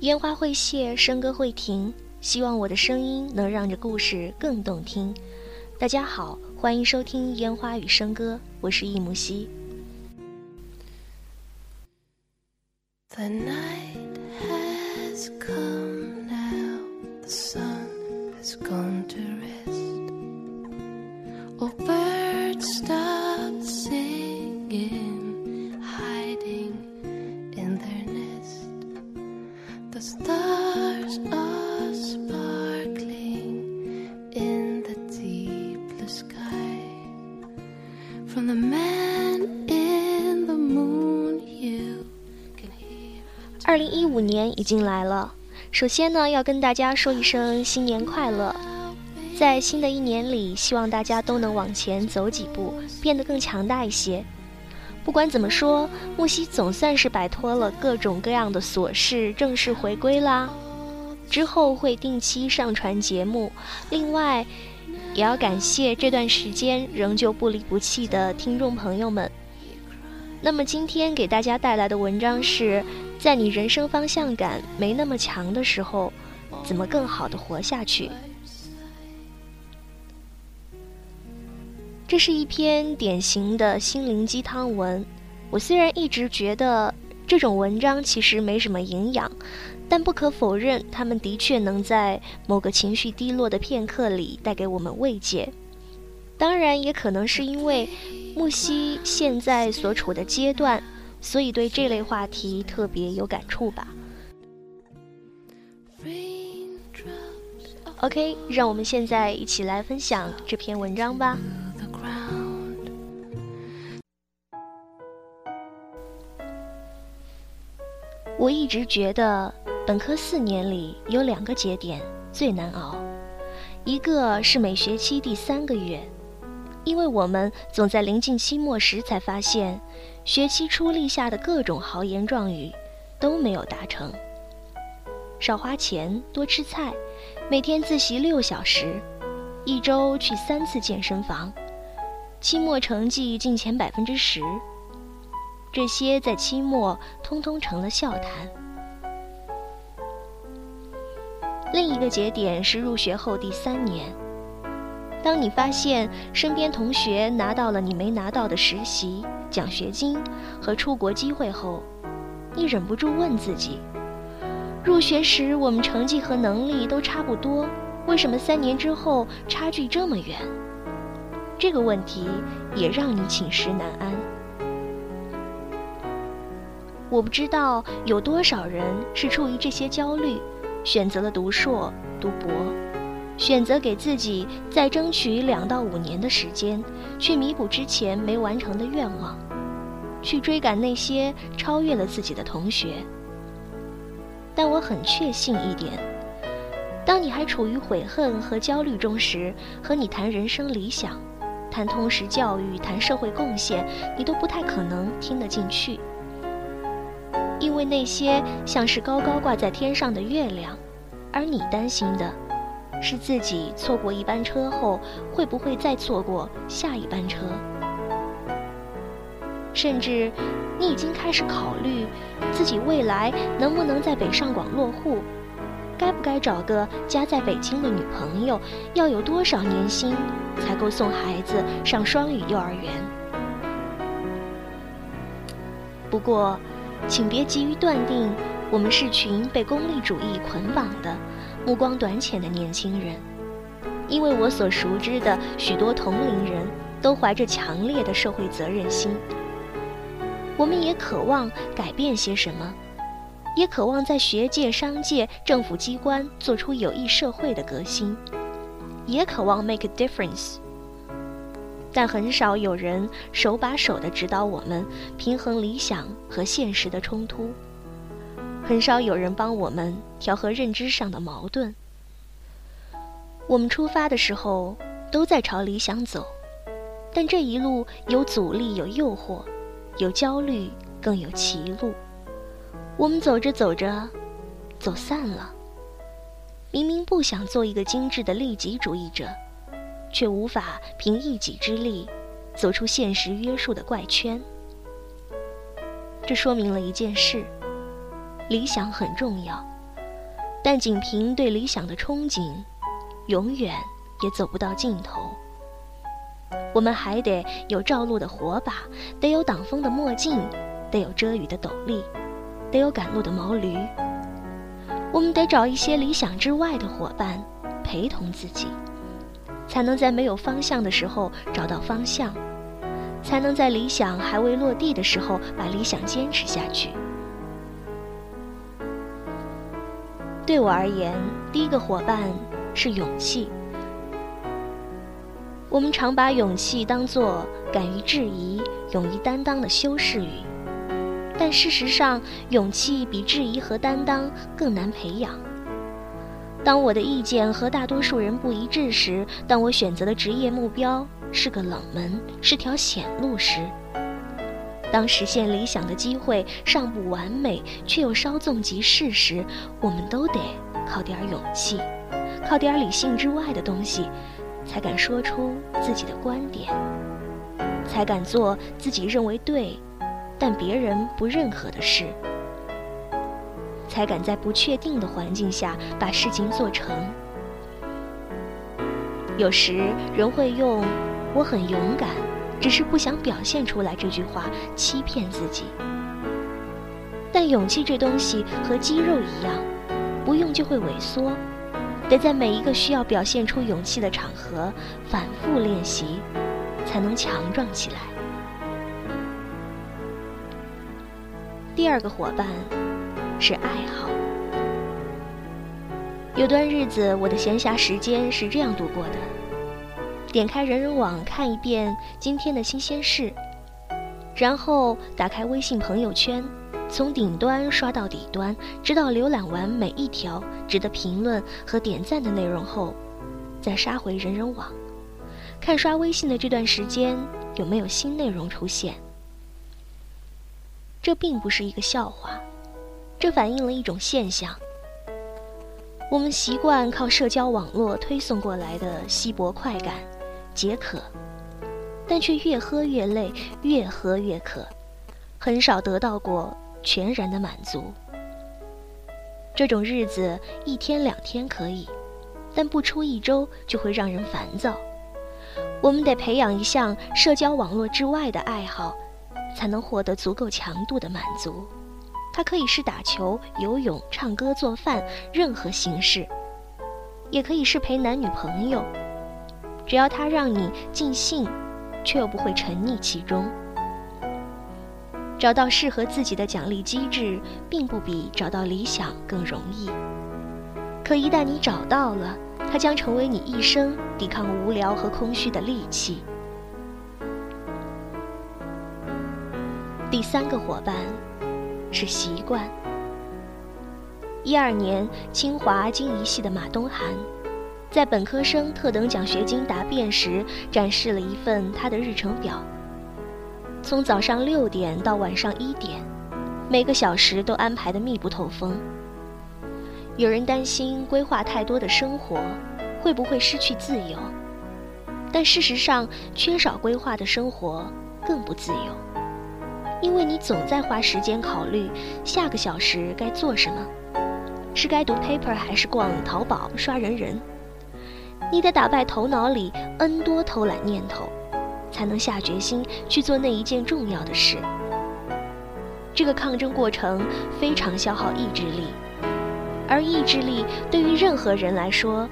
烟花会谢，笙歌会停，希望我的声音能让这故事更动听。大家好，欢迎收听《烟花与笙歌》，我是易木希。The night 五年已经来了，首先呢，要跟大家说一声新年快乐。在新的一年里，希望大家都能往前走几步，变得更强大一些。不管怎么说，木西总算是摆脱了各种各样的琐事，正式回归啦。之后会定期上传节目，另外也要感谢这段时间仍旧不离不弃的听众朋友们。那么今天给大家带来的文章是在你人生方向感没那么强的时候，怎么更好的活下去。这是一篇典型的心灵鸡汤文。我虽然一直觉得这种文章其实没什么营养，但不可否认，他们的确能在某个情绪低落的片刻里带给我们慰藉。当然，也可能是因为木西现在所处的阶段，所以对这类话题特别有感触吧。OK，让我们现在一起来分享这篇文章吧。我一直觉得，本科四年里有两个节点最难熬，一个是每学期第三个月，因为我们总在临近期末时才发现，学期初立下的各种豪言壮语都没有达成。少花钱，多吃菜，每天自习六小时，一周去三次健身房，期末成绩进前百分之十。这些在期末通通成了笑谈。另一个节点是入学后第三年，当你发现身边同学拿到了你没拿到的实习、奖学金和出国机会后，你忍不住问自己：入学时我们成绩和能力都差不多，为什么三年之后差距这么远？这个问题也让你寝食难安。我不知道有多少人是出于这些焦虑，选择了读硕、读博，选择给自己再争取两到五年的时间，去弥补之前没完成的愿望，去追赶那些超越了自己的同学。但我很确信一点：当你还处于悔恨和焦虑中时，和你谈人生理想、谈通识教育、谈社会贡献，你都不太可能听得进去。因为那些像是高高挂在天上的月亮，而你担心的，是自己错过一班车后会不会再错过下一班车，甚至你已经开始考虑自己未来能不能在北上广落户，该不该找个家在北京的女朋友，要有多少年薪才够送孩子上双语幼儿园？不过。请别急于断定，我们是群被功利主义捆绑的、目光短浅的年轻人，因为我所熟知的许多同龄人都怀着强烈的社会责任心。我们也渴望改变些什么，也渴望在学界、商界、政府机关做出有益社会的革新，也渴望 make a difference。但很少有人手把手地指导我们平衡理想和现实的冲突，很少有人帮我们调和认知上的矛盾。我们出发的时候都在朝理想走，但这一路有阻力，有诱惑，有焦虑，更有歧路。我们走着走着，走散了。明明不想做一个精致的利己主义者。却无法凭一己之力走出现实约束的怪圈。这说明了一件事：理想很重要，但仅凭对理想的憧憬，永远也走不到尽头。我们还得有照路的火把，得有挡风的墨镜，得有遮雨的斗笠，得有赶路的毛驴。我们得找一些理想之外的伙伴，陪同自己，才能在没有方向的时候找到方向，才能在理想还未落地的时候把理想坚持下去。对我而言，第一个伙伴是勇气。我们常把勇气当作敢于质疑、勇于担当的修饰语，但事实上，勇气比质疑和担当更难培养。当我的意见和大多数人不一致时，当我选择的职业目标是个冷门、是条险路时，当实现理想的机会尚不完美，却又稍纵即逝时，我们都得靠点勇气，靠点理性之外的东西。才敢说出自己的观点，才敢做自己认为对，但别人不认可的事，才敢在不确定的环境下把事情做成。有时人会用“我很勇敢，只是不想表现出来”这句话欺骗自己，但勇气这东西和肌肉一样，不用就会萎缩。得在每一个需要表现出勇气的场合反复练习，才能强壮起来。第二个伙伴是爱好。有段日子，我的闲暇时间是这样度过的：点开人人网看一遍今天的新鲜事，然后打开微信朋友圈。从顶端刷到底端，直到浏览完每一条值得评论和点赞的内容后，再杀回人人网，看刷微信的这段时间有没有新内容出现。这并不是一个笑话，这反映了一种现象：我们习惯靠社交网络推送过来的稀薄快感解渴，但却越喝越累，越喝越渴，很少得到过。全然的满足，这种日子一天两天可以，但不出一周就会让人烦躁。我们得培养一项社交网络之外的爱好，才能获得足够强度的满足。它可以是打球、游泳、唱歌、做饭，任何形式；也可以是陪男女朋友，只要它让你尽兴，却又不会沉溺其中。找到适合自己的奖励机制，并不比找到理想更容易。可一旦你找到了，它将成为你一生抵抗无聊和空虚的利器。第三个伙伴是习惯。一二年，清华经一系的马东涵，在本科生特等奖学金答辩时，展示了一份他的日程表。从早上六点到晚上一点，每个小时都安排的密不透风。有人担心规划太多的生活会不会失去自由，但事实上，缺少规划的生活更不自由，因为你总在花时间考虑下个小时该做什么，是该读 paper 还是逛淘宝刷人人。你得打败头脑里 n 多偷懒念头。才能下决心去做那一件重要的事。这个抗争过程非常消耗意志力，而意志力对于任何人来说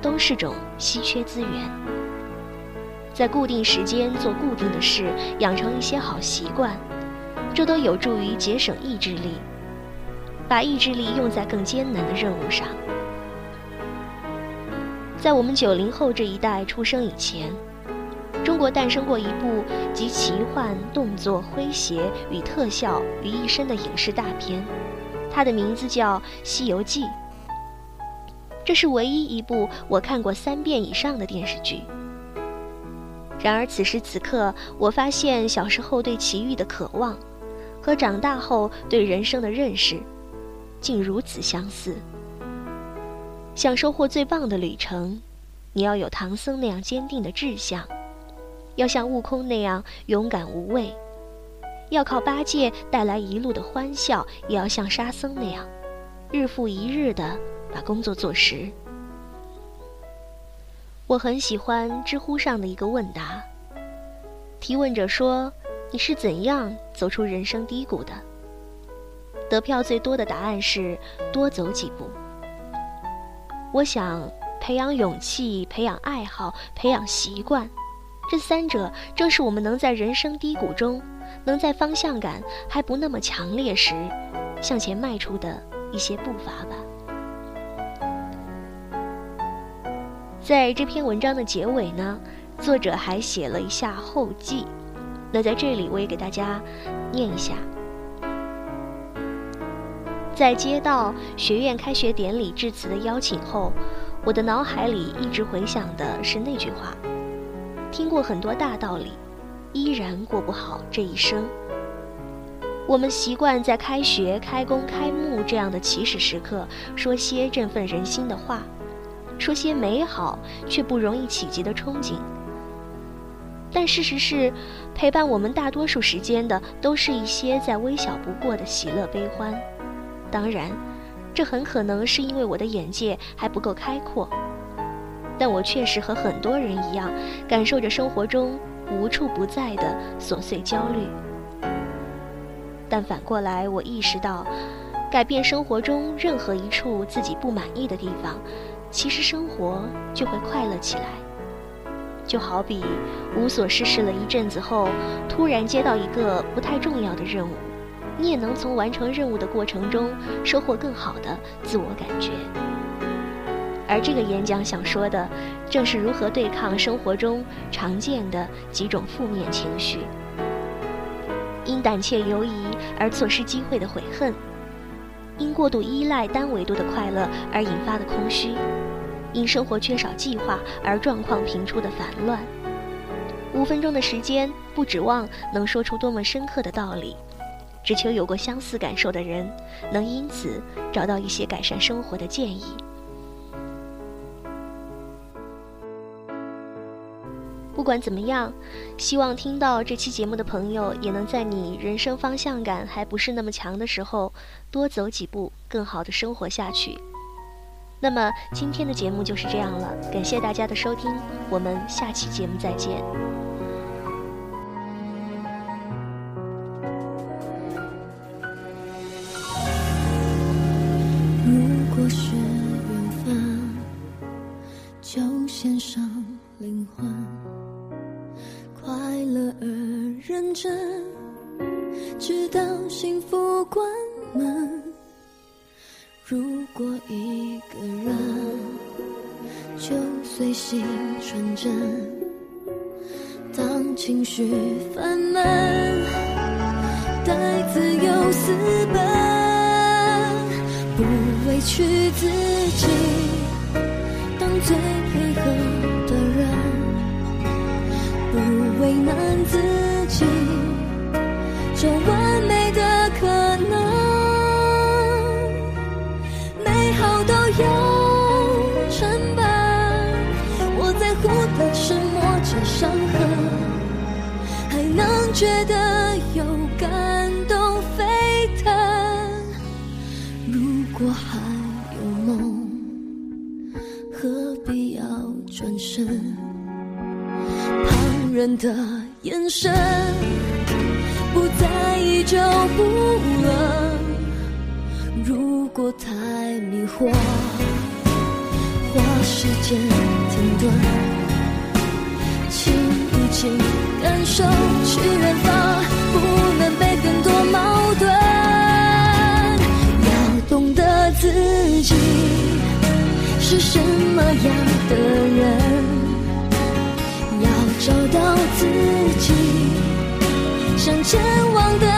都是种稀缺资源。在固定时间做固定的事，养成一些好习惯，这都有助于节省意志力，把意志力用在更艰难的任务上。在我们九零后这一代出生以前。中国诞生过一部集奇幻、动作、诙谐与特效于一身的影视大片，它的名字叫《西游记》。这是唯一一部我看过三遍以上的电视剧。然而此时此刻，我发现小时候对奇遇的渴望，和长大后对人生的认识，竟如此相似。想收获最棒的旅程，你要有唐僧那样坚定的志向。要像悟空那样勇敢无畏，要靠八戒带来一路的欢笑，也要像沙僧那样，日复一日的把工作做实。我很喜欢知乎上的一个问答，提问者说：“你是怎样走出人生低谷的？”得票最多的答案是多走几步。我想，培养勇气、培养爱好、培养习惯，这三者正是我们能在人生低谷中，能在方向感还不那么强烈时，向前迈出的一些步伐吧。在这篇文章的结尾呢，作者还写了一下后记，那在这里我也给大家念一下。在接到学院开学典礼致辞的邀请后，我的脑海里一直回想的是那句话：听过很多大道理，依然过不好这一生。我们习惯在开学、开工、开幕这样的起始时刻，说些振奋人心的话。说些美好却不容易企及的憧憬，但事实是，陪伴我们大多数时间的，都是一些再微小不过的喜乐悲欢。当然，这很可能是因为我的眼界还不够开阔，但我确实和很多人一样，感受着生活中无处不在的琐碎焦虑。但反过来，我意识到，改变生活中任何一处自己不满意的地方。其实生活就会快乐起来，就好比无所事事了一阵子后，突然接到一个不太重要的任务，你也能从完成任务的过程中收获更好的自我感觉。而这个演讲想说的，正是如何对抗生活中常见的几种负面情绪：因胆怯犹疑而错失机会的悔恨。因过度依赖单维度的快乐而引发的空虚，因生活缺少计划而状况频出的烦乱。五分钟的时间，不指望能说出多么深刻的道理，只求有过相似感受的人，能因此找到一些改善生活的建议。不管怎么样，希望听到这期节目的朋友也能在你人生方向感还不是那么强的时候，多走几步，更好的生活下去。那么今天的节目就是这样了，感谢大家的收听，我们下期节目再见。果是缘分，就献上灵魂。快乐而认真，直到幸福关门。如果一个人，就随心纯真。当情绪烦闷，带自由私奔，不委屈自己，当最配合的人，不。为难自己，这完美的可能，美好都有成本。我在乎的是磨着伤痕，还能觉得人的眼神，不在意就不冷。如果太迷惑，花时间停顿，请一起感受去远方，不能被更多矛盾。要懂得自己是什么样的人。找到自己想前往的